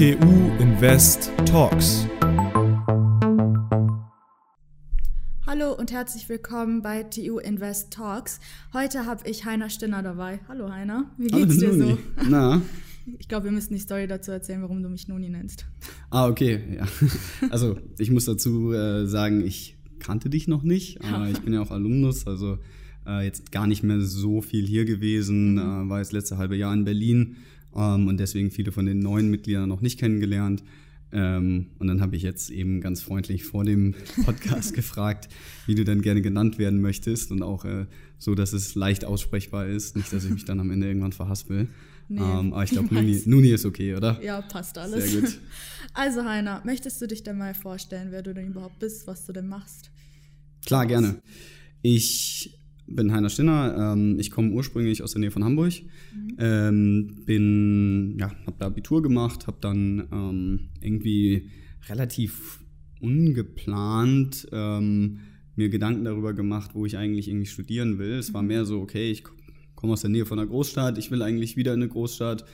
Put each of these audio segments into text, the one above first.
TU Invest Talks. Hallo und herzlich willkommen bei TU Invest Talks. Heute habe ich Heiner Stinner dabei. Hallo Heiner, wie geht's dir so? Na? Ich glaube, wir müssen die Story dazu erzählen, warum du mich Nuni nennst. Ah, okay, ja. Also ich muss dazu äh, sagen, ich kannte dich noch nicht. Äh, ich bin ja auch Alumnus, also äh, jetzt gar nicht mehr so viel hier gewesen, mhm. war jetzt letzte halbe Jahr in Berlin ähm, und deswegen viele von den neuen Mitgliedern noch nicht kennengelernt. Ähm, und dann habe ich jetzt eben ganz freundlich vor dem Podcast gefragt, wie du denn gerne genannt werden möchtest und auch äh, so, dass es leicht aussprechbar ist, nicht, dass ich mich dann am Ende irgendwann verhaspel. Nee, ähm, aber ich glaube, Nuni, Nuni, ist okay, oder? Ja, passt alles. Sehr gut. Also Heiner, möchtest du dich denn mal vorstellen, wer du denn überhaupt bist, was du denn machst? Klar, gerne. Ich bin Heiner Stinner. Ähm, ich komme ursprünglich aus der Nähe von Hamburg. Mhm. Ähm, bin, ja, habe da Abitur gemacht, habe dann ähm, irgendwie relativ ungeplant ähm, mir Gedanken darüber gemacht, wo ich eigentlich irgendwie studieren will. Es war mhm. mehr so, okay, ich komme aus der Nähe von einer Großstadt, ich will eigentlich wieder in eine Großstadt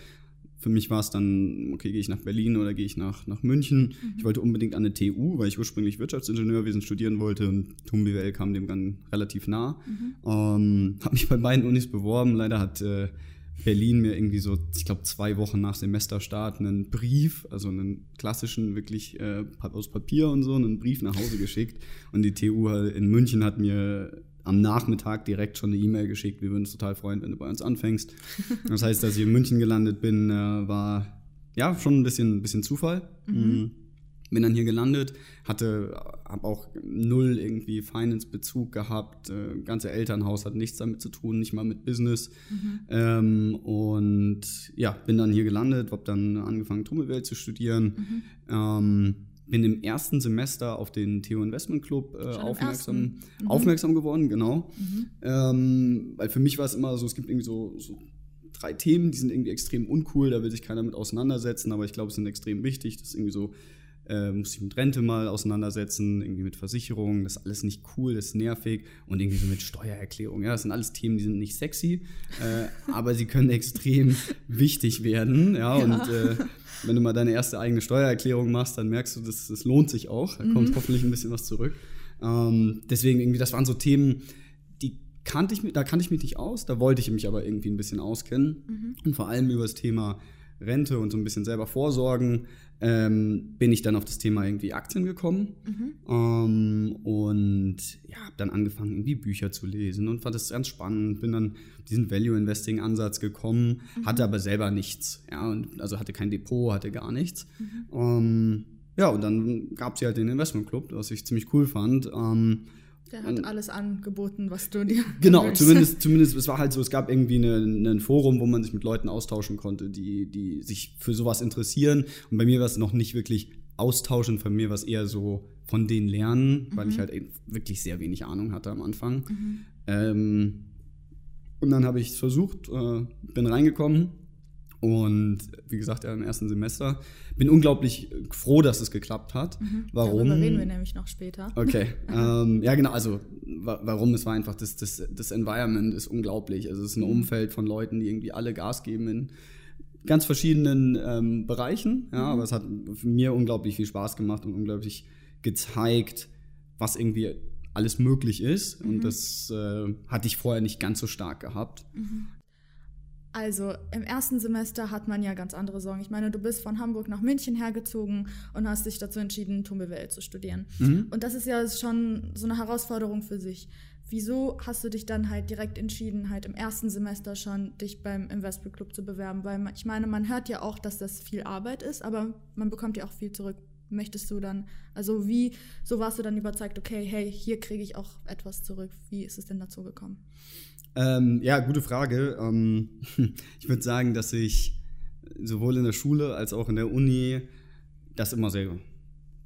für mich war es dann, okay, gehe ich nach Berlin oder gehe ich nach, nach München. Mhm. Ich wollte unbedingt an eine TU, weil ich ursprünglich Wirtschaftsingenieurwesen studieren wollte und TUM BWL kam dem dann relativ nah. Mhm. Ähm, habe mich bei beiden Unis beworben. Leider hat äh, Berlin mir irgendwie so, ich glaube, zwei Wochen nach Semesterstart einen Brief, also einen klassischen, wirklich äh, aus Papier und so, einen Brief nach Hause geschickt. Und die TU in München hat mir am Nachmittag direkt schon eine E-Mail geschickt. Wir würden uns total freuen, wenn du bei uns anfängst. Das heißt, dass ich in München gelandet bin, äh, war ja schon ein bisschen, ein bisschen Zufall. Mhm. mhm. Bin dann hier gelandet, hatte, habe auch null irgendwie Finance-Bezug gehabt. Äh, ganze Elternhaus hat nichts damit zu tun, nicht mal mit Business. Mhm. Ähm, und ja, bin dann hier gelandet, habe dann angefangen, Trommelwelt zu studieren. Mhm. Ähm, bin im ersten Semester auf den Theo Investment Club äh, aufmerksam, mhm. aufmerksam geworden, genau. Mhm. Ähm, weil für mich war es immer so, es gibt irgendwie so, so, drei Themen, die sind irgendwie extrem uncool, da will sich keiner mit auseinandersetzen, aber ich glaube, es sind extrem wichtig. Das ist irgendwie so, äh, muss sich mit Rente mal auseinandersetzen, irgendwie mit Versicherungen, das ist alles nicht cool, das ist nervig und irgendwie so mit Steuererklärung. Ja, das sind alles Themen, die sind nicht sexy, äh, aber sie können extrem wichtig werden. Ja, ja. und äh, wenn du mal deine erste eigene Steuererklärung machst, dann merkst du, das, das lohnt sich auch. Da kommt mhm. hoffentlich ein bisschen was zurück. Ähm, deswegen irgendwie, das waren so Themen, die kannte ich, da kannte ich mich nicht aus, da wollte ich mich aber irgendwie ein bisschen auskennen. Mhm. Und vor allem über das Thema Rente und so ein bisschen selber vorsorgen, ähm, bin ich dann auf das Thema irgendwie Aktien gekommen mhm. ähm, und ja, habe dann angefangen, irgendwie Bücher zu lesen und fand das ganz spannend. Bin dann diesen Value Investing Ansatz gekommen, mhm. hatte aber selber nichts, ja, und also hatte kein Depot, hatte gar nichts. Mhm. Ähm, ja, und dann gab es ja halt den Investment Club, was ich ziemlich cool fand. Der hat alles angeboten, was du dir. Genau, zumindest, zumindest, es war halt so, es gab irgendwie ein Forum, wo man sich mit Leuten austauschen konnte, die, die sich für sowas interessieren. Und bei mir war es noch nicht wirklich austauschen, bei mir war es eher so von denen lernen, weil mhm. ich halt wirklich sehr wenig Ahnung hatte am Anfang. Mhm. Ähm, und dann habe ich es versucht, äh, bin reingekommen und wie gesagt, ja, im ersten Semester. Bin unglaublich froh, dass es geklappt hat. Mhm. Warum? Darüber reden wir nämlich noch später. Okay. ähm, ja, genau. Also, wa warum? Es war einfach, das, das, das Environment ist unglaublich. Also, es ist ein mhm. Umfeld von Leuten, die irgendwie alle Gas geben in ganz verschiedenen ähm, Bereichen. Ja, mhm. aber es hat mir unglaublich viel Spaß gemacht und unglaublich gezeigt, was irgendwie alles möglich ist. Und mhm. das äh, hatte ich vorher nicht ganz so stark gehabt. Mhm. Also im ersten Semester hat man ja ganz andere Sorgen. Ich meine, du bist von Hamburg nach München hergezogen und hast dich dazu entschieden, TUM zu studieren. Mhm. Und das ist ja schon so eine Herausforderung für sich. Wieso hast du dich dann halt direkt entschieden, halt im ersten Semester schon dich beim Investment Club zu bewerben? Weil ich meine, man hört ja auch, dass das viel Arbeit ist, aber man bekommt ja auch viel zurück. Möchtest du dann, also wie, so warst du dann überzeugt, okay, hey, hier kriege ich auch etwas zurück. Wie ist es denn dazu gekommen? Ähm, ja, gute Frage. Ähm, ich würde sagen, dass ich sowohl in der Schule als auch in der Uni das immer sehr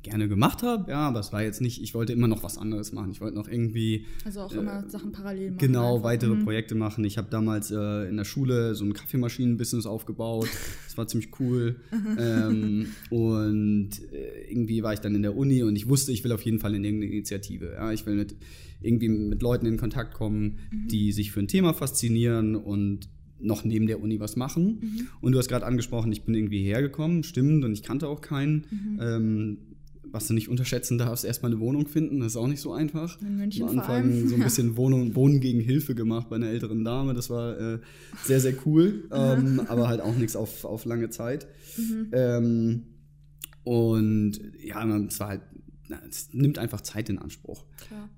gerne gemacht habe, ja, aber es war jetzt nicht, ich wollte immer noch was anderes machen. Ich wollte noch irgendwie. Also auch äh, immer Sachen parallel machen. Genau, einfach. weitere mhm. Projekte machen. Ich habe damals äh, in der Schule so ein Kaffeemaschinen-Business aufgebaut. Das war ziemlich cool. ähm, und äh, irgendwie war ich dann in der Uni und ich wusste, ich will auf jeden Fall in irgendeine Initiative. Ja, ich will mit irgendwie mit Leuten in Kontakt kommen, mhm. die sich für ein Thema faszinieren und noch neben der Uni was machen. Mhm. Und du hast gerade angesprochen, ich bin irgendwie hergekommen, stimmt, und ich kannte auch keinen. Mhm. Ähm, was du nicht unterschätzen darfst, erstmal eine Wohnung finden, das ist auch nicht so einfach. In München Am Anfang so ein bisschen Wohnung, Wohnen gegen Hilfe gemacht bei einer älteren Dame, das war äh, sehr, sehr cool, ähm, aber halt auch nichts auf, auf lange Zeit. Mhm. Ähm, und ja, es war halt es nimmt einfach Zeit in Anspruch.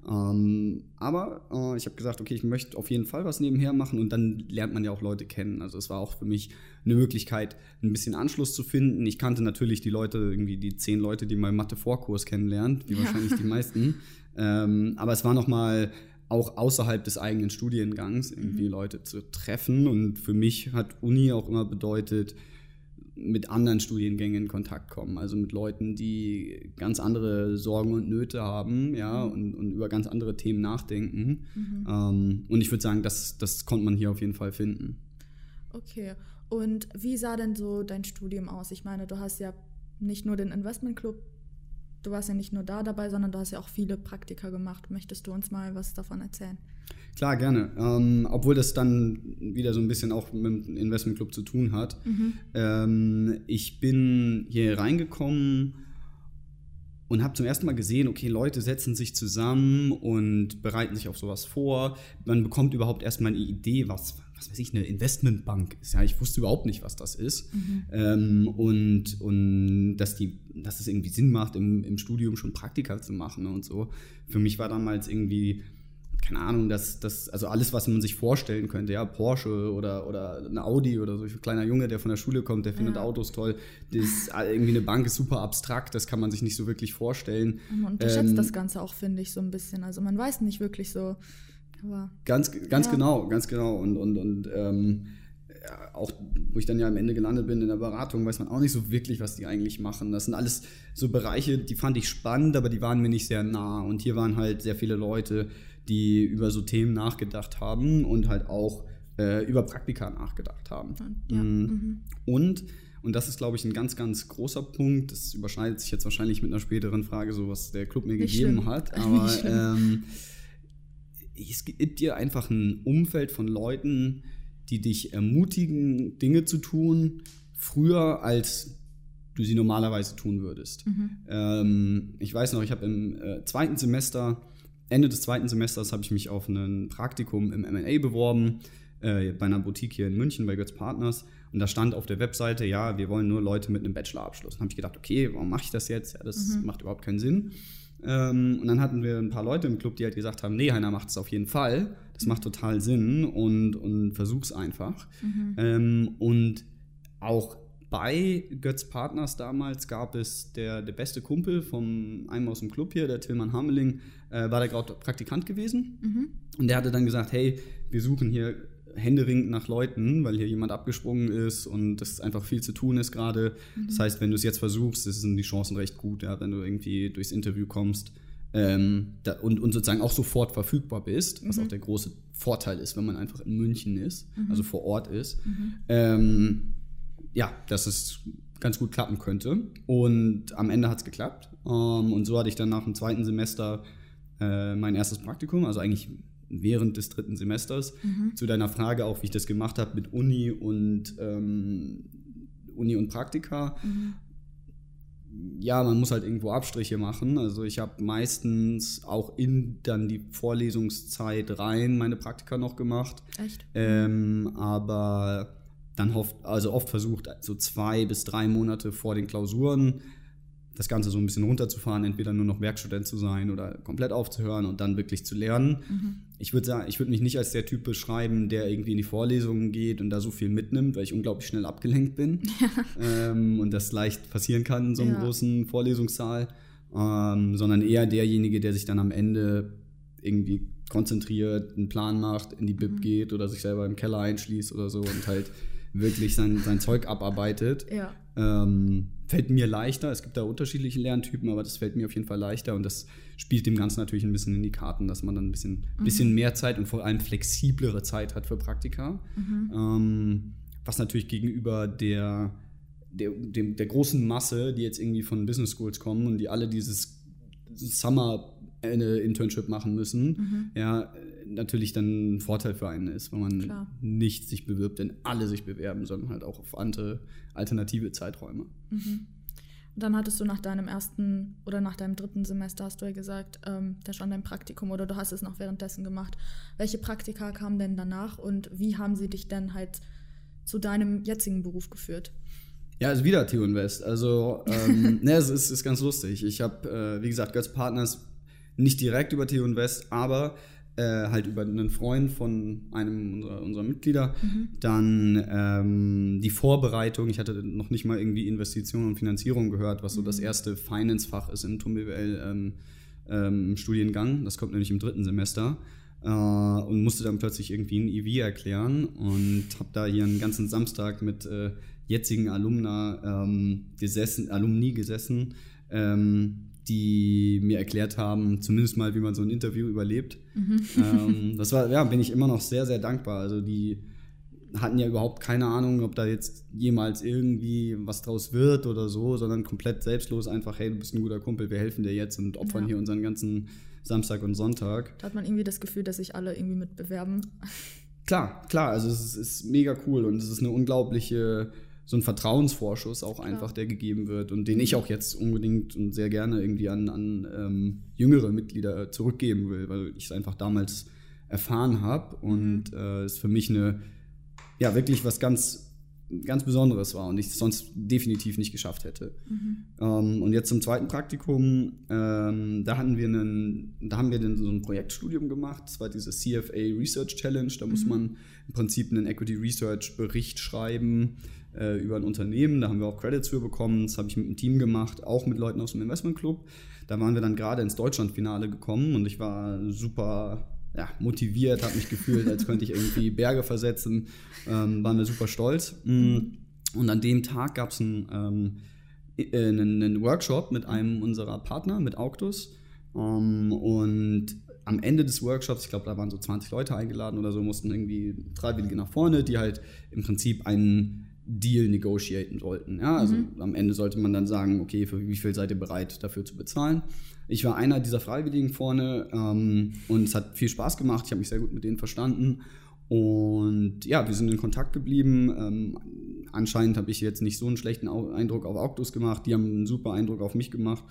Ähm, aber äh, ich habe gesagt, okay, ich möchte auf jeden Fall was nebenher machen und dann lernt man ja auch Leute kennen. Also es war auch für mich eine Möglichkeit, ein bisschen Anschluss zu finden. Ich kannte natürlich die Leute, irgendwie die zehn Leute, die mal Mathe-Vorkurs kennenlernt, wie ja. wahrscheinlich die meisten. Ähm, aber es war nochmal auch außerhalb des eigenen Studiengangs irgendwie mhm. Leute zu treffen. Und für mich hat Uni auch immer bedeutet, mit anderen Studiengängen in Kontakt kommen, also mit Leuten, die ganz andere Sorgen und Nöte haben, ja, mhm. und, und über ganz andere Themen nachdenken. Mhm. Ähm, und ich würde sagen, das, das konnte man hier auf jeden Fall finden. Okay. Und wie sah denn so dein Studium aus? Ich meine, du hast ja nicht nur den Investmentclub, du warst ja nicht nur da dabei, sondern du hast ja auch viele Praktika gemacht. Möchtest du uns mal was davon erzählen? Klar, gerne. Ähm, obwohl das dann wieder so ein bisschen auch mit dem Investmentclub zu tun hat. Mhm. Ähm, ich bin hier reingekommen und habe zum ersten Mal gesehen, okay, Leute setzen sich zusammen und bereiten sich auf sowas vor. Man bekommt überhaupt erstmal eine Idee, was, was weiß ich, eine Investmentbank ist. Ja, ich wusste überhaupt nicht, was das ist. Mhm. Ähm, und und dass, die, dass es irgendwie Sinn macht, im, im Studium schon Praktika zu machen und so. Für mich war damals irgendwie keine Ahnung, das, das, also alles, was man sich vorstellen könnte, ja, Porsche oder, oder ein Audi oder so, ein kleiner Junge, der von der Schule kommt, der findet ja. Autos toll. Das, irgendwie eine Bank ist super abstrakt, das kann man sich nicht so wirklich vorstellen. Man unterschätzt ähm, das Ganze auch, finde ich, so ein bisschen. Also man weiß nicht wirklich so. Aber, ganz, ganz ja. genau, ganz genau. Und, und, und ähm, ja, auch, wo ich dann ja am Ende gelandet bin in der Beratung, weiß man auch nicht so wirklich, was die eigentlich machen. Das sind alles so Bereiche, die fand ich spannend, aber die waren mir nicht sehr nah. Und hier waren halt sehr viele Leute, die über so Themen nachgedacht haben und halt auch äh, über Praktika nachgedacht haben. Ja. Mhm. mhm. Und, und das ist, glaube ich, ein ganz, ganz großer Punkt, das überschneidet sich jetzt wahrscheinlich mit einer späteren Frage, so was der Club mir Nicht gegeben schlimm. hat, aber ähm, es gibt dir einfach ein Umfeld von Leuten, die dich ermutigen, Dinge zu tun, früher als du sie normalerweise tun würdest. Mhm. Ähm, ich weiß noch, ich habe im äh, zweiten Semester Ende des zweiten Semesters habe ich mich auf ein Praktikum im MA beworben, äh, bei einer Boutique hier in München bei Götz Partners. Und da stand auf der Webseite, ja, wir wollen nur Leute mit einem Bachelorabschluss. Dann habe ich gedacht, okay, warum mache ich das jetzt? Ja, das mhm. macht überhaupt keinen Sinn. Ähm, und dann hatten wir ein paar Leute im Club, die halt gesagt haben, nee, Heiner macht es auf jeden Fall. Das macht total Sinn und, und versuch's einfach. Mhm. Ähm, und auch bei Götz Partners damals gab es der, der beste Kumpel von einem aus dem Club hier, der Tillmann Hameling, äh, war der gerade Praktikant gewesen. Mhm. Und der hatte dann gesagt, hey, wir suchen hier händeringend nach Leuten, weil hier jemand abgesprungen ist und es einfach viel zu tun ist gerade. Mhm. Das heißt, wenn du es jetzt versuchst, sind die Chancen recht gut, ja, wenn du irgendwie durchs Interview kommst ähm, da, und, und sozusagen auch sofort verfügbar bist, was mhm. auch der große Vorteil ist, wenn man einfach in München ist, mhm. also vor Ort ist. Mhm. Ähm, ja, dass es ganz gut klappen könnte. Und am Ende hat es geklappt. Ähm, und so hatte ich dann nach dem zweiten Semester äh, mein erstes Praktikum, also eigentlich während des dritten Semesters. Mhm. Zu deiner Frage auch, wie ich das gemacht habe mit Uni und ähm, Uni und Praktika. Mhm. Ja, man muss halt irgendwo Abstriche machen. Also ich habe meistens auch in dann die Vorlesungszeit rein meine Praktika noch gemacht. Echt? Ähm, aber dann oft, also oft versucht, so zwei bis drei Monate vor den Klausuren das Ganze so ein bisschen runterzufahren, entweder nur noch Werkstudent zu sein oder komplett aufzuhören und dann wirklich zu lernen. Mhm. Ich würde sagen, ich würde mich nicht als der Typ beschreiben, der irgendwie in die Vorlesungen geht und da so viel mitnimmt, weil ich unglaublich schnell abgelenkt bin ja. ähm, und das leicht passieren kann in so einem ja. großen Vorlesungssaal, ähm, sondern eher derjenige, der sich dann am Ende irgendwie konzentriert, einen Plan macht, in die Bib mhm. geht oder sich selber im Keller einschließt oder so und halt wirklich sein, sein Zeug abarbeitet. Ja. Ähm, fällt mir leichter. Es gibt da unterschiedliche Lerntypen, aber das fällt mir auf jeden Fall leichter und das spielt dem Ganzen natürlich ein bisschen in die Karten, dass man dann ein bisschen, mhm. bisschen mehr Zeit und vor allem flexiblere Zeit hat für Praktika. Mhm. Ähm, was natürlich gegenüber der, der, dem, der großen Masse, die jetzt irgendwie von Business Schools kommen und die alle dieses Summer eine Internship machen müssen, mhm. ja, natürlich dann ein Vorteil für einen ist, wenn man Klar. nicht sich bewirbt, denn alle sich bewerben, sondern halt auch auf andere alternative Zeiträume. Mhm. Und dann hattest du nach deinem ersten oder nach deinem dritten Semester, hast du ja gesagt, ähm, da stand dein Praktikum oder du hast es noch währenddessen gemacht. Welche Praktika kamen denn danach und wie haben sie dich denn halt zu deinem jetzigen Beruf geführt? Ja, also wieder Theo Invest. Also, ähm, ne, es ist, ist, ganz lustig. Ich habe, äh, wie gesagt, Götz Partners nicht direkt über Theo Invest, aber äh, halt über einen Freund von einem unserer, unserer Mitglieder. Mhm. Dann ähm, die Vorbereitung. Ich hatte noch nicht mal irgendwie Investitionen und Finanzierung gehört, was so das mhm. erste Finance-Fach ist im TUM BWL ähm, ähm, Studiengang. Das kommt nämlich im dritten Semester. Äh, und musste dann plötzlich irgendwie ein EV erklären und habe da hier einen ganzen Samstag mit äh, jetzigen Alumna ähm, gesessen, Alumni gesessen. Ähm, die mir erklärt haben, zumindest mal, wie man so ein Interview überlebt. Mhm. Ähm, das war, ja, bin ich immer noch sehr, sehr dankbar. Also die hatten ja überhaupt keine Ahnung, ob da jetzt jemals irgendwie was draus wird oder so, sondern komplett selbstlos einfach, hey, du bist ein guter Kumpel, wir helfen dir jetzt und opfern ja. hier unseren ganzen Samstag und Sonntag. Da hat man irgendwie das Gefühl, dass sich alle irgendwie mitbewerben. Klar, klar, also es ist, ist mega cool und es ist eine unglaubliche so ein Vertrauensvorschuss auch einfach, der gegeben wird und den ich auch jetzt unbedingt und sehr gerne irgendwie an, an ähm, jüngere Mitglieder zurückgeben will, weil ich es einfach damals erfahren habe und mhm. äh, es für mich eine, ja, wirklich was ganz ganz Besonderes war und ich es sonst definitiv nicht geschafft hätte. Mhm. Ähm, und jetzt zum zweiten Praktikum, ähm, da hatten wir einen, da haben wir dann so ein Projektstudium gemacht. Das war diese CFA Research Challenge. Da mhm. muss man im Prinzip einen Equity Research Bericht schreiben äh, über ein Unternehmen. Da haben wir auch Credits für bekommen. Das habe ich mit einem Team gemacht, auch mit Leuten aus dem Investment Club. Da waren wir dann gerade ins Deutschlandfinale gekommen und ich war super ja, motiviert, habe mich gefühlt, als könnte ich irgendwie Berge versetzen. Ähm, waren wir super stolz. Mm. Und an dem Tag gab es einen, ähm, äh, einen, einen, Workshop mit einem unserer Partner, mit Auctus. Ähm, und am Ende des Workshops, ich glaube, da waren so 20 Leute eingeladen oder so, mussten irgendwie Freiwillige nach vorne, die halt im Prinzip einen Deal negotiaten sollten. Ja, also mhm. am Ende sollte man dann sagen, okay, für wie viel seid ihr bereit dafür zu bezahlen? Ich war einer dieser Freiwilligen vorne ähm, und es hat viel Spaß gemacht. Ich habe mich sehr gut mit denen verstanden. Und ja, wir sind in Kontakt geblieben. Ähm, anscheinend habe ich jetzt nicht so einen schlechten Eindruck auf Octus gemacht. Die haben einen super Eindruck auf mich gemacht.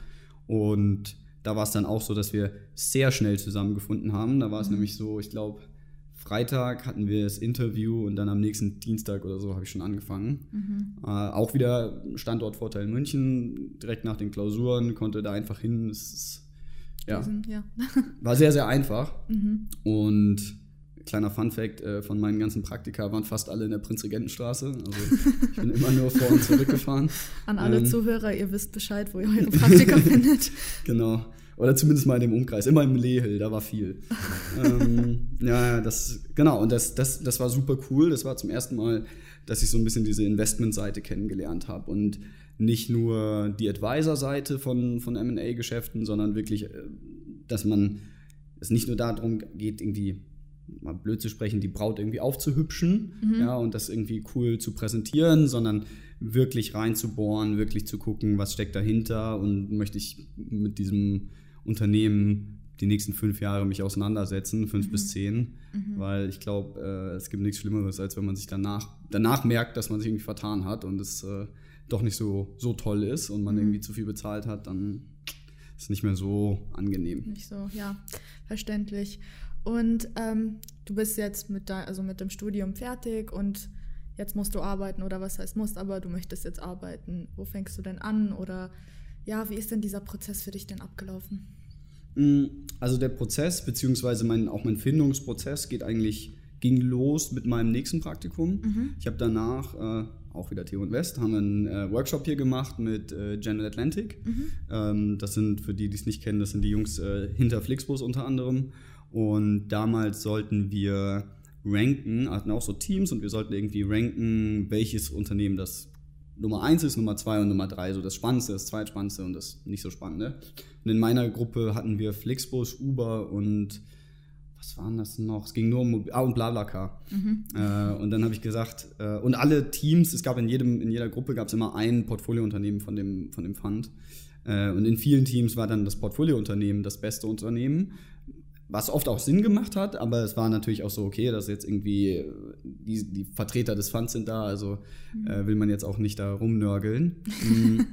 Und da war es dann auch so, dass wir sehr schnell zusammengefunden haben. Da war es mhm. nämlich so, ich glaube, Freitag hatten wir das Interview und dann am nächsten Dienstag oder so habe ich schon angefangen. Mhm. Äh, auch wieder Standortvorteil München, direkt nach den Klausuren, konnte da einfach hin. Es ist, ja, ja. war sehr, sehr einfach. Mhm. Und kleiner Fun-Fact: äh, von meinen ganzen Praktika waren fast alle in der Prinzregentenstraße. Also ich bin immer nur vor und zurück gefahren. An alle ähm, Zuhörer, ihr wisst Bescheid, wo ihr eure Praktika findet. Genau. Oder zumindest mal in dem Umkreis. Immer im Lehel, da war viel. ähm, ja, das, genau. Und das, das, das war super cool. Das war zum ersten Mal, dass ich so ein bisschen diese Investmentseite kennengelernt habe. Und nicht nur die Advisor-Seite von, von MA-Geschäften, sondern wirklich, äh, dass man es nicht nur darum geht, irgendwie mal blöd zu sprechen, die Braut irgendwie aufzuhübschen mhm. ja, und das irgendwie cool zu präsentieren, sondern wirklich reinzubohren, wirklich zu gucken, was steckt dahinter und möchte ich mit diesem Unternehmen die nächsten fünf Jahre mich auseinandersetzen, fünf mhm. bis zehn, mhm. weil ich glaube, äh, es gibt nichts Schlimmeres, als wenn man sich danach, danach merkt, dass man sich irgendwie vertan hat und es äh, doch nicht so, so toll ist und man mhm. irgendwie zu viel bezahlt hat, dann ist es nicht mehr so angenehm. Nicht so, ja, verständlich. Und ähm, du bist jetzt mit, de also mit dem Studium fertig und jetzt musst du arbeiten oder was heißt musst, aber du möchtest jetzt arbeiten. Wo fängst du denn an oder ja, wie ist denn dieser Prozess für dich denn abgelaufen? Mm, also der Prozess, beziehungsweise mein, auch mein Findungsprozess geht eigentlich, ging los mit meinem nächsten Praktikum. Mhm. Ich habe danach, äh, auch wieder Theo und West, haben einen äh, Workshop hier gemacht mit äh, General Atlantic. Mhm. Ähm, das sind, für die, die es nicht kennen, das sind die Jungs äh, hinter Flixbus unter anderem. Und damals sollten wir ranken, hatten auch so Teams und wir sollten irgendwie ranken, welches Unternehmen das Nummer 1 ist, Nummer 2 und Nummer 3, so das Spannendste, das Zweitspannendste und das nicht so Spannende. Und in meiner Gruppe hatten wir Flixbus, Uber und was waren das noch? Es ging nur um ah, und Blablacar. Mhm. Äh, und dann habe ich gesagt, äh, und alle Teams, es gab in jedem, in jeder Gruppe gab es immer ein Portfoliounternehmen von dem, von dem Fund. Äh, und in vielen Teams war dann das Portfoliounternehmen das beste Unternehmen was oft auch Sinn gemacht hat, aber es war natürlich auch so, okay, dass jetzt irgendwie äh, die, die Vertreter des Funds sind da, also mhm. äh, will man jetzt auch nicht da rumnörgeln. Mhm.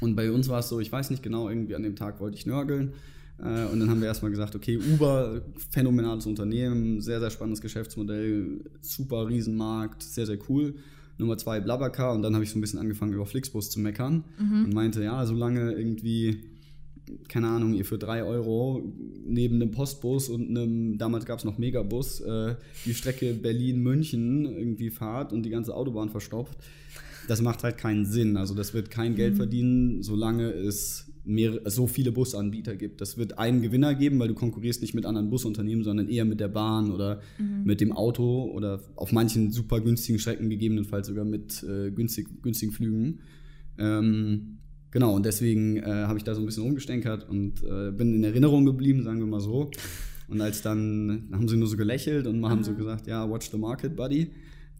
und bei uns war es so, ich weiß nicht genau, irgendwie an dem Tag wollte ich nörgeln. Äh, und dann haben wir erstmal gesagt, okay, Uber, phänomenales Unternehmen, sehr, sehr spannendes Geschäftsmodell, super Riesenmarkt, sehr, sehr cool. Nummer zwei, Blablacar. Und dann habe ich so ein bisschen angefangen, über Flixbus zu meckern mhm. und meinte, ja, solange irgendwie keine Ahnung, ihr für drei Euro neben einem Postbus und einem, damals gab es noch Megabus, äh, die Strecke Berlin-München irgendwie fahrt und die ganze Autobahn verstopft. Das macht halt keinen Sinn. Also das wird kein Geld mhm. verdienen, solange es mehr, so viele Busanbieter gibt. Das wird einen Gewinner geben, weil du konkurrierst nicht mit anderen Busunternehmen, sondern eher mit der Bahn oder mhm. mit dem Auto oder auf manchen super günstigen Strecken gegebenenfalls sogar mit äh, günstig, günstigen Flügen. Ähm, Genau, und deswegen äh, habe ich da so ein bisschen rumgestänkert und äh, bin in Erinnerung geblieben, sagen wir mal so. Und als dann, haben sie nur so gelächelt und haben so gesagt, ja, watch the market, buddy.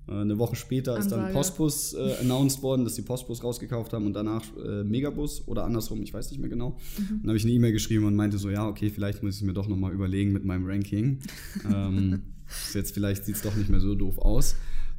Äh, eine Woche später Ansage. ist dann Postbus äh, announced worden, dass die Postbus rausgekauft haben und danach äh, Megabus oder andersrum, ich weiß nicht mehr genau. Mhm. Dann habe ich eine E-Mail geschrieben und meinte so, ja, okay, vielleicht muss ich mir doch nochmal überlegen mit meinem Ranking. ähm, jetzt vielleicht sieht es doch nicht mehr so doof aus.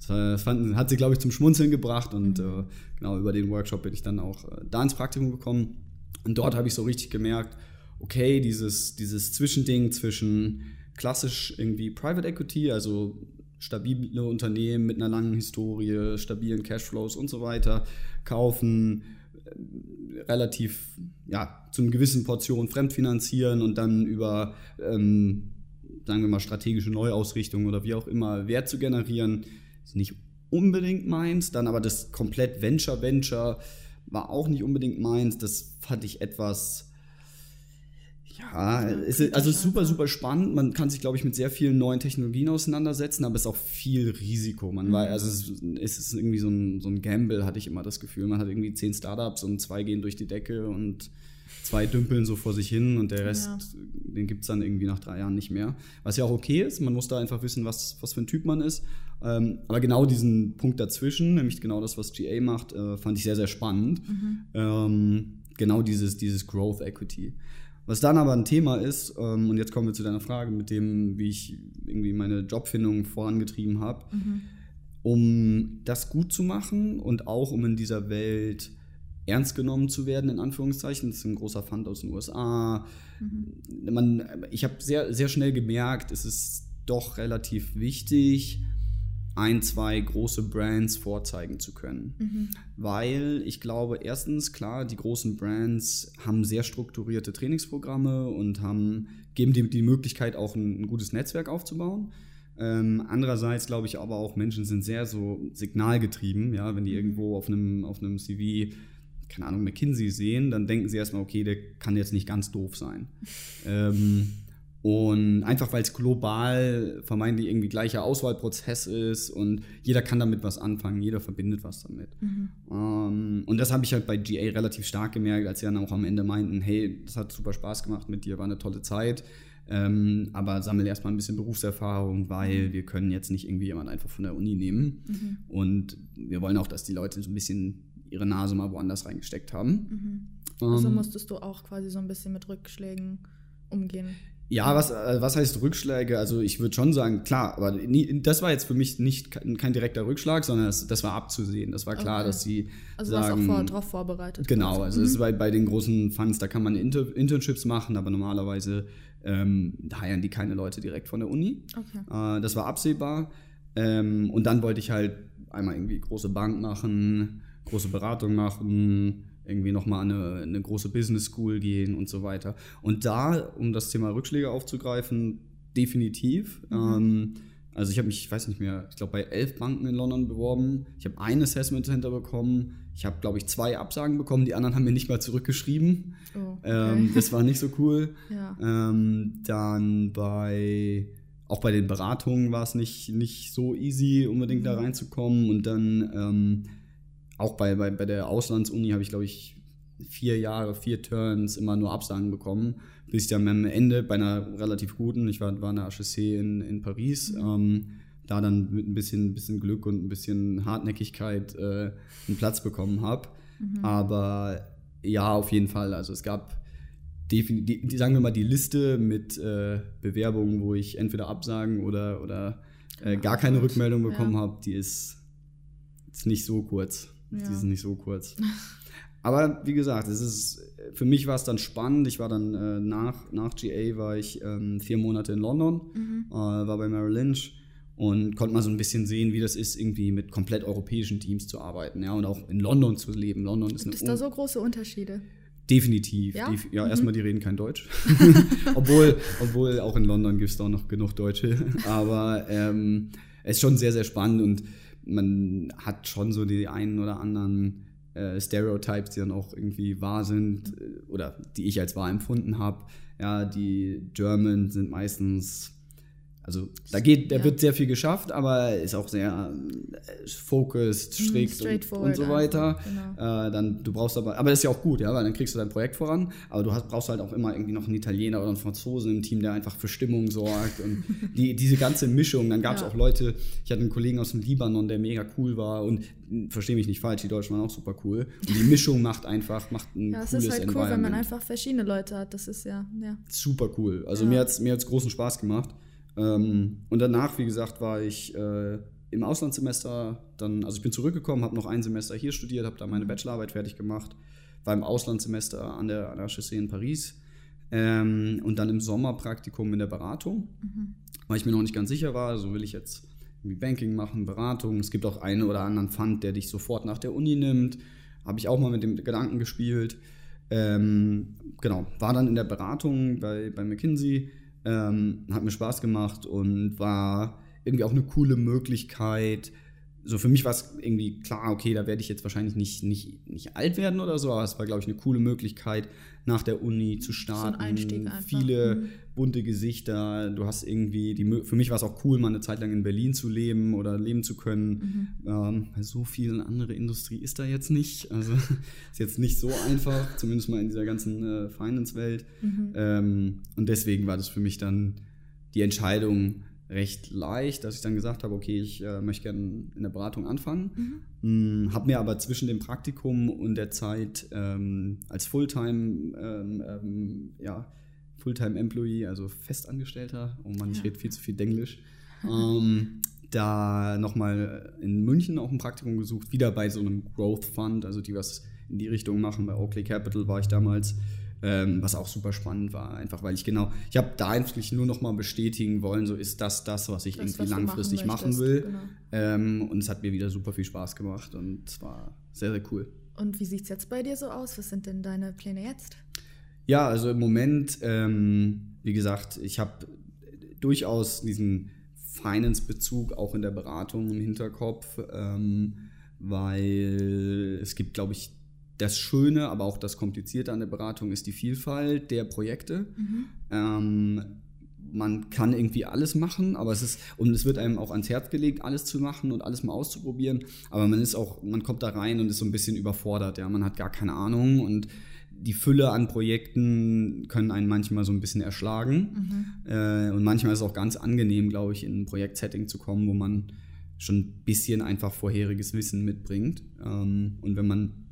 Das fand, hat sie, glaube ich, zum Schmunzeln gebracht und mhm. äh, genau über den Workshop bin ich dann auch äh, da ins Praktikum gekommen. Und dort habe ich so richtig gemerkt, okay, dieses, dieses Zwischending zwischen klassisch irgendwie Private Equity, also stabile Unternehmen mit einer langen Historie, stabilen Cashflows und so weiter, kaufen, äh, relativ, ja, zu einer gewissen Portion fremdfinanzieren und dann über, ähm, sagen wir mal, strategische Neuausrichtung oder wie auch immer Wert zu generieren, ist nicht unbedingt meins. Dann aber das komplett Venture-Venture war auch nicht unbedingt meins. Das fand ich etwas. Ja, ist, also super, super spannend. Man kann sich, glaube ich, mit sehr vielen neuen Technologien auseinandersetzen, aber es ist auch viel Risiko. Man mhm. war, also es ist, es ist irgendwie so ein, so ein Gamble, hatte ich immer das Gefühl. Man hat irgendwie zehn Startups und zwei gehen durch die Decke und zwei dümpeln so vor sich hin und der Rest, ja. den gibt es dann irgendwie nach drei Jahren nicht mehr. Was ja auch okay ist, man muss da einfach wissen, was, was für ein Typ man ist. Ähm, aber genau diesen Punkt dazwischen, nämlich genau das, was GA macht, äh, fand ich sehr, sehr spannend. Mhm. Ähm, genau dieses, dieses Growth Equity. Was dann aber ein Thema ist, ähm, und jetzt kommen wir zu deiner Frage mit dem, wie ich irgendwie meine Jobfindung vorangetrieben habe, mhm. um das gut zu machen und auch um in dieser Welt ernst genommen zu werden, in Anführungszeichen. Das ist ein großer Fund aus den USA. Mhm. Man, ich habe sehr, sehr schnell gemerkt, es ist doch relativ wichtig, ein, zwei große Brands vorzeigen zu können. Mhm. Weil ich glaube, erstens, klar, die großen Brands haben sehr strukturierte Trainingsprogramme und haben, geben die, die Möglichkeit, auch ein, ein gutes Netzwerk aufzubauen. Ähm, andererseits glaube ich aber auch, Menschen sind sehr so signalgetrieben, ja, wenn die mhm. irgendwo auf einem, auf einem CV keine Ahnung, McKinsey sehen, dann denken sie erstmal, okay, der kann jetzt nicht ganz doof sein. ähm, und einfach weil es global vermeintlich irgendwie gleicher Auswahlprozess ist und jeder kann damit was anfangen, jeder verbindet was damit. Mhm. Ähm, und das habe ich halt bei GA relativ stark gemerkt, als sie dann auch am Ende meinten, hey, das hat super Spaß gemacht mit dir, war eine tolle Zeit. Ähm, aber sammel erstmal ein bisschen Berufserfahrung, weil wir können jetzt nicht irgendwie jemand einfach von der Uni nehmen. Mhm. Und wir wollen auch, dass die Leute so ein bisschen ihre Nase mal woanders reingesteckt haben. Mhm. Also ähm, musstest du auch quasi so ein bisschen mit Rückschlägen umgehen. Ja, was, äh, was heißt Rückschläge? Also ich würde schon sagen, klar, aber nie, das war jetzt für mich nicht kein, kein direkter Rückschlag, sondern das, das, war abzusehen. Das war klar, okay. dass sie also sagen, auch vor, darauf vorbereitet. Genau, also mhm. ist bei, bei den großen Funds, da kann man Inter Internships machen, aber normalerweise ähm, heiern die keine Leute direkt von der Uni. Okay. Äh, das war absehbar. Ähm, und dann wollte ich halt einmal irgendwie große Bank machen, große Beratung machen, irgendwie nochmal eine, eine große Business School gehen und so weiter. Und da, um das Thema Rückschläge aufzugreifen, definitiv. Mhm. Ähm, also ich habe mich, ich weiß nicht mehr, ich glaube bei elf Banken in London beworben. Ich habe ein Assessment Center bekommen. Ich habe, glaube ich, zwei Absagen bekommen. Die anderen haben mir nicht mal zurückgeschrieben. Oh, okay. ähm, das war nicht so cool. ja. ähm, dann bei, auch bei den Beratungen war es nicht, nicht so easy, unbedingt mhm. da reinzukommen. Und dann ähm, auch bei, bei, bei der Auslandsuni habe ich, glaube ich, vier Jahre, vier Turns immer nur Absagen bekommen, bis ich dann am Ende bei einer relativ guten, ich war, war in der HSC in, in Paris, mhm. ähm, da dann mit ein bisschen, bisschen Glück und ein bisschen Hartnäckigkeit äh, einen Platz bekommen habe. Mhm. Aber ja, auf jeden Fall. Also es gab definitiv, sagen wir mal, die Liste mit äh, Bewerbungen, wo ich entweder Absagen oder, oder äh, gar keine Rückmeldung bekommen ja. habe, die ist, ist nicht so kurz. Ja. Die ist nicht so kurz. Aber wie gesagt, es ist, für mich war es dann spannend. Ich war dann äh, nach, nach GA war ich ähm, vier Monate in London, mhm. äh, war bei Merrill Lynch und konnte mal so ein bisschen sehen, wie das ist, irgendwie mit komplett europäischen Teams zu arbeiten, ja, und auch in London zu leben. London ist Gibt es da so große Unterschiede? Definitiv. Ja, Def ja mhm. erstmal, die reden kein Deutsch. obwohl, obwohl auch in London gibt es da noch genug Deutsche. Aber ähm, es ist schon sehr, sehr spannend und man hat schon so die einen oder anderen äh, Stereotypes, die dann auch irgendwie wahr sind äh, oder die ich als wahr empfunden habe. Ja, die German sind meistens also da geht, da ja. wird sehr viel geschafft, aber ist auch sehr äh, focused, mhm, strikt und, und, so weiter. Genau. Äh, dann du brauchst aber, aber das ist ja auch gut, ja, weil dann kriegst du dein Projekt voran. Aber du hast, brauchst halt auch immer irgendwie noch einen Italiener oder einen Franzosen im Team, der einfach für Stimmung sorgt und die, diese ganze Mischung. Dann gab es ja. auch Leute. Ich hatte einen Kollegen aus dem Libanon, der mega cool war und verstehe mich nicht falsch, die Deutschen waren auch super cool. Und die Mischung macht einfach, macht ein ja, cooles Es ist halt cool, wenn man einfach verschiedene Leute hat. Das ist ja, ja. super cool. Also mir hat's mir hat's großen Spaß gemacht. Ähm, und danach, wie gesagt, war ich äh, im Auslandssemester dann, also ich bin zurückgekommen, habe noch ein Semester hier studiert, habe da meine Bachelorarbeit fertig gemacht, war im Auslandssemester an der, an der Chaussee in Paris ähm, und dann im Sommerpraktikum in der Beratung, mhm. weil ich mir noch nicht ganz sicher war, so will ich jetzt irgendwie Banking machen, Beratung. Es gibt auch einen oder anderen Fund, der dich sofort nach der Uni nimmt. Habe ich auch mal mit dem Gedanken gespielt. Ähm, genau, war dann in der Beratung bei, bei McKinsey ähm, hat mir Spaß gemacht und war irgendwie auch eine coole Möglichkeit. So für mich war es irgendwie klar, okay, da werde ich jetzt wahrscheinlich nicht, nicht, nicht alt werden oder so, aber es war, glaube ich, eine coole Möglichkeit, nach der Uni zu starten. So ein Einstieg einfach. Viele mhm. bunte Gesichter. Du hast irgendwie, die, für mich war es auch cool, mal eine Zeit lang in Berlin zu leben oder leben zu können. Mhm. Ähm, so viel andere Industrie ist da jetzt nicht. Also ist jetzt nicht so einfach, zumindest mal in dieser ganzen äh, Finance-Welt. Mhm. Ähm, und deswegen war das für mich dann die Entscheidung, recht leicht, dass ich dann gesagt habe, okay, ich äh, möchte gerne in der Beratung anfangen. Mhm. Mm, habe mir aber zwischen dem Praktikum und der Zeit ähm, als Fulltime, ähm, ähm, ja, Fulltime Employee, also Festangestellter, oh Mann, ich rede viel zu viel Englisch, ähm, da nochmal in München auch ein Praktikum gesucht, wieder bei so einem Growth Fund, also die was in die Richtung machen. Bei Oakley Capital war ich damals ähm, was auch super spannend war, einfach weil ich genau, ich habe da eigentlich nur noch mal bestätigen wollen, so ist das das, was ich das, irgendwie was langfristig machen, machen, will. Genau. Ähm, und es hat mir wieder super viel Spaß gemacht und es war sehr, sehr cool. Und wie sieht es jetzt bei dir so aus? Was sind denn deine Pläne jetzt? Ja, also im Moment, ähm, wie gesagt, ich habe durchaus diesen Finance-Bezug auch in der Beratung im Hinterkopf, ähm, weil es gibt, glaube ich, das Schöne, aber auch das Komplizierte an der Beratung ist die Vielfalt der Projekte. Mhm. Ähm, man kann irgendwie alles machen, aber es ist, und es wird einem auch ans Herz gelegt, alles zu machen und alles mal auszuprobieren. Aber man ist auch, man kommt da rein und ist so ein bisschen überfordert, ja. Man hat gar keine Ahnung und die Fülle an Projekten können einen manchmal so ein bisschen erschlagen. Mhm. Äh, und manchmal ist es auch ganz angenehm, glaube ich, in ein Projektsetting zu kommen, wo man schon ein bisschen einfach vorheriges Wissen mitbringt. Ähm, und wenn man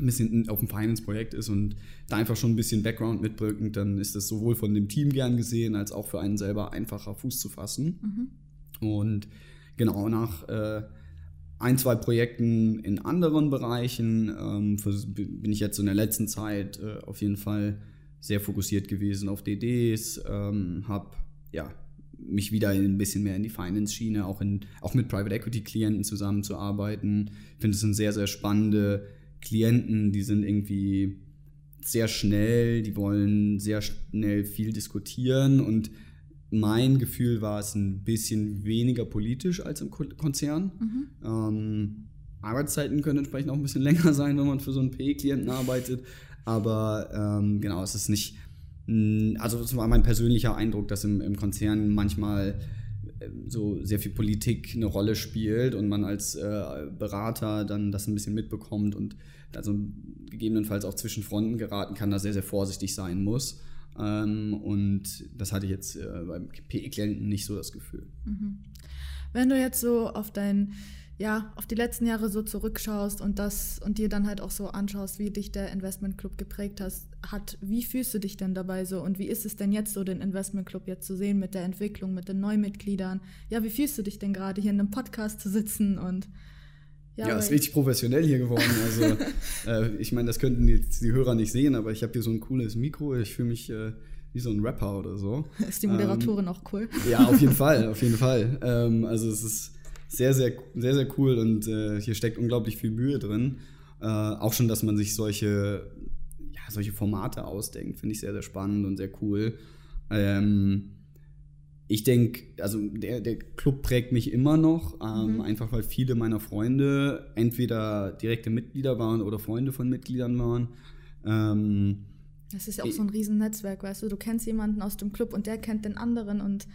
ein bisschen auf dem Finance-Projekt ist und da einfach schon ein bisschen Background mitbringt, dann ist das sowohl von dem Team gern gesehen, als auch für einen selber einfacher Fuß zu fassen. Mhm. Und genau nach äh, ein, zwei Projekten in anderen Bereichen ähm, bin ich jetzt in der letzten Zeit äh, auf jeden Fall sehr fokussiert gewesen auf DDs, ähm, habe ja mich wieder ein bisschen mehr in die Finance-Schiene, auch, auch mit Private Equity-Klienten zusammenzuarbeiten. Ich finde es eine sehr, sehr spannende Klienten, die sind irgendwie sehr schnell, die wollen sehr schnell viel diskutieren und mein Gefühl war es ein bisschen weniger politisch als im Konzern. Mhm. Ähm, Arbeitszeiten können entsprechend auch ein bisschen länger sein, wenn man für so einen PE-Klienten arbeitet. Aber ähm, genau, es ist nicht, also es war mein persönlicher Eindruck, dass im, im Konzern manchmal so sehr viel Politik eine Rolle spielt und man als äh, Berater dann das ein bisschen mitbekommt und also gegebenenfalls auch zwischen Fronten geraten kann, da sehr, sehr vorsichtig sein muss. Ähm, und das hatte ich jetzt äh, beim PE-Klienten nicht so das Gefühl. Mhm. Wenn du jetzt so auf dein ja, auf die letzten Jahre so zurückschaust und das und dir dann halt auch so anschaust, wie dich der Investmentclub geprägt hast, hat, wie fühlst du dich denn dabei so und wie ist es denn jetzt so, den Investmentclub jetzt zu sehen mit der Entwicklung, mit den Neumitgliedern? Ja, wie fühlst du dich denn gerade hier in einem Podcast zu sitzen und ja, ja ist richtig professionell hier geworden. Also äh, ich meine, das könnten jetzt die Hörer nicht sehen, aber ich habe hier so ein cooles Mikro. Ich fühle mich äh, wie so ein Rapper oder so. Ist die Moderatorin ähm, auch cool? Ja, auf jeden Fall, auf jeden Fall. Ähm, also es ist sehr, sehr, sehr, sehr cool und äh, hier steckt unglaublich viel Mühe drin. Äh, auch schon, dass man sich solche, ja, solche Formate ausdenkt, finde ich sehr, sehr spannend und sehr cool. Ähm, ich denke, also der, der Club prägt mich immer noch, ähm, mhm. einfach weil viele meiner Freunde entweder direkte Mitglieder waren oder Freunde von Mitgliedern waren. Ähm, das ist ja auch so ein Riesennetzwerk, weißt du, du kennst jemanden aus dem Club und der kennt den anderen und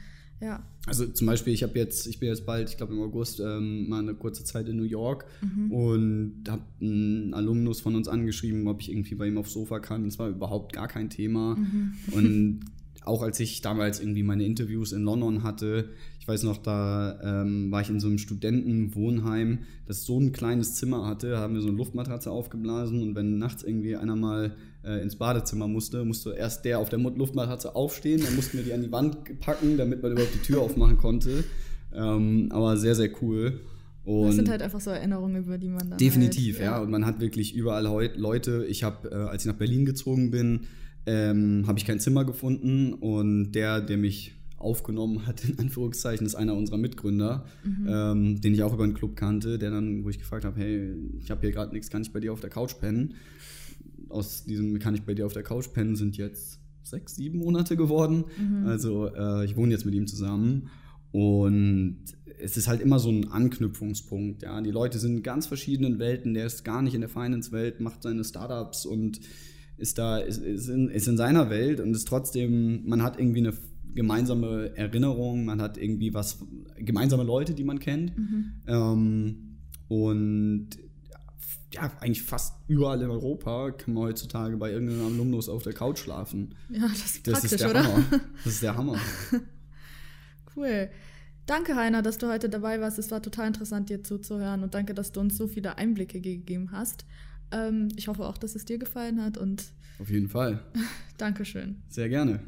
ja. Also zum Beispiel, ich habe jetzt, ich bin jetzt bald, ich glaube im August, ähm, mal eine kurze Zeit in New York mhm. und habe einen Alumnus von uns angeschrieben, ob ich irgendwie bei ihm aufs Sofa kann. Das war überhaupt gar kein Thema. Mhm. Und auch als ich damals irgendwie meine Interviews in London hatte, ich weiß noch, da ähm, war ich in so einem Studentenwohnheim, das so ein kleines Zimmer hatte, haben wir so eine Luftmatratze aufgeblasen und wenn nachts irgendwie einer mal äh, ins Badezimmer musste, musste erst der auf der Luftmatratze aufstehen, dann mussten wir die an die Wand packen, damit man überhaupt die Tür aufmachen konnte. Ähm, aber sehr, sehr cool. Und das sind halt einfach so Erinnerungen, über die man dann. Definitiv, halt, ja. ja. Und man hat wirklich überall Leute. Ich habe, äh, als ich nach Berlin gezogen bin, ähm, habe ich kein Zimmer gefunden und der, der mich aufgenommen hat, in Anführungszeichen, ist einer unserer Mitgründer, mhm. ähm, den ich auch über den Club kannte, der dann, wo ich gefragt habe, hey, ich habe hier gerade nichts, kann ich bei dir auf der Couch pennen? Aus diesem kann ich bei dir auf der Couch pennen sind jetzt sechs, sieben Monate geworden. Mhm. Also äh, ich wohne jetzt mit ihm zusammen und es ist halt immer so ein Anknüpfungspunkt. Ja, die Leute sind in ganz verschiedenen Welten. Der ist gar nicht in der Finance-Welt, macht seine Startups und ist da ist, ist, in, ist in seiner Welt und ist trotzdem, man hat irgendwie eine gemeinsame Erinnerung, man hat irgendwie was, gemeinsame Leute, die man kennt. Mhm. Ähm, und ja, eigentlich fast überall in Europa kann man heutzutage bei irgendeinem Alumnus auf der Couch schlafen. Ja, das ist das ist der oder? Hammer. Das ist der Hammer. cool. Danke, Heiner, dass du heute dabei warst. Es war total interessant, dir zuzuhören und danke, dass du uns so viele Einblicke gegeben hast. Ähm, ich hoffe auch, dass es dir gefallen hat und. Auf jeden Fall. Dankeschön. Sehr gerne.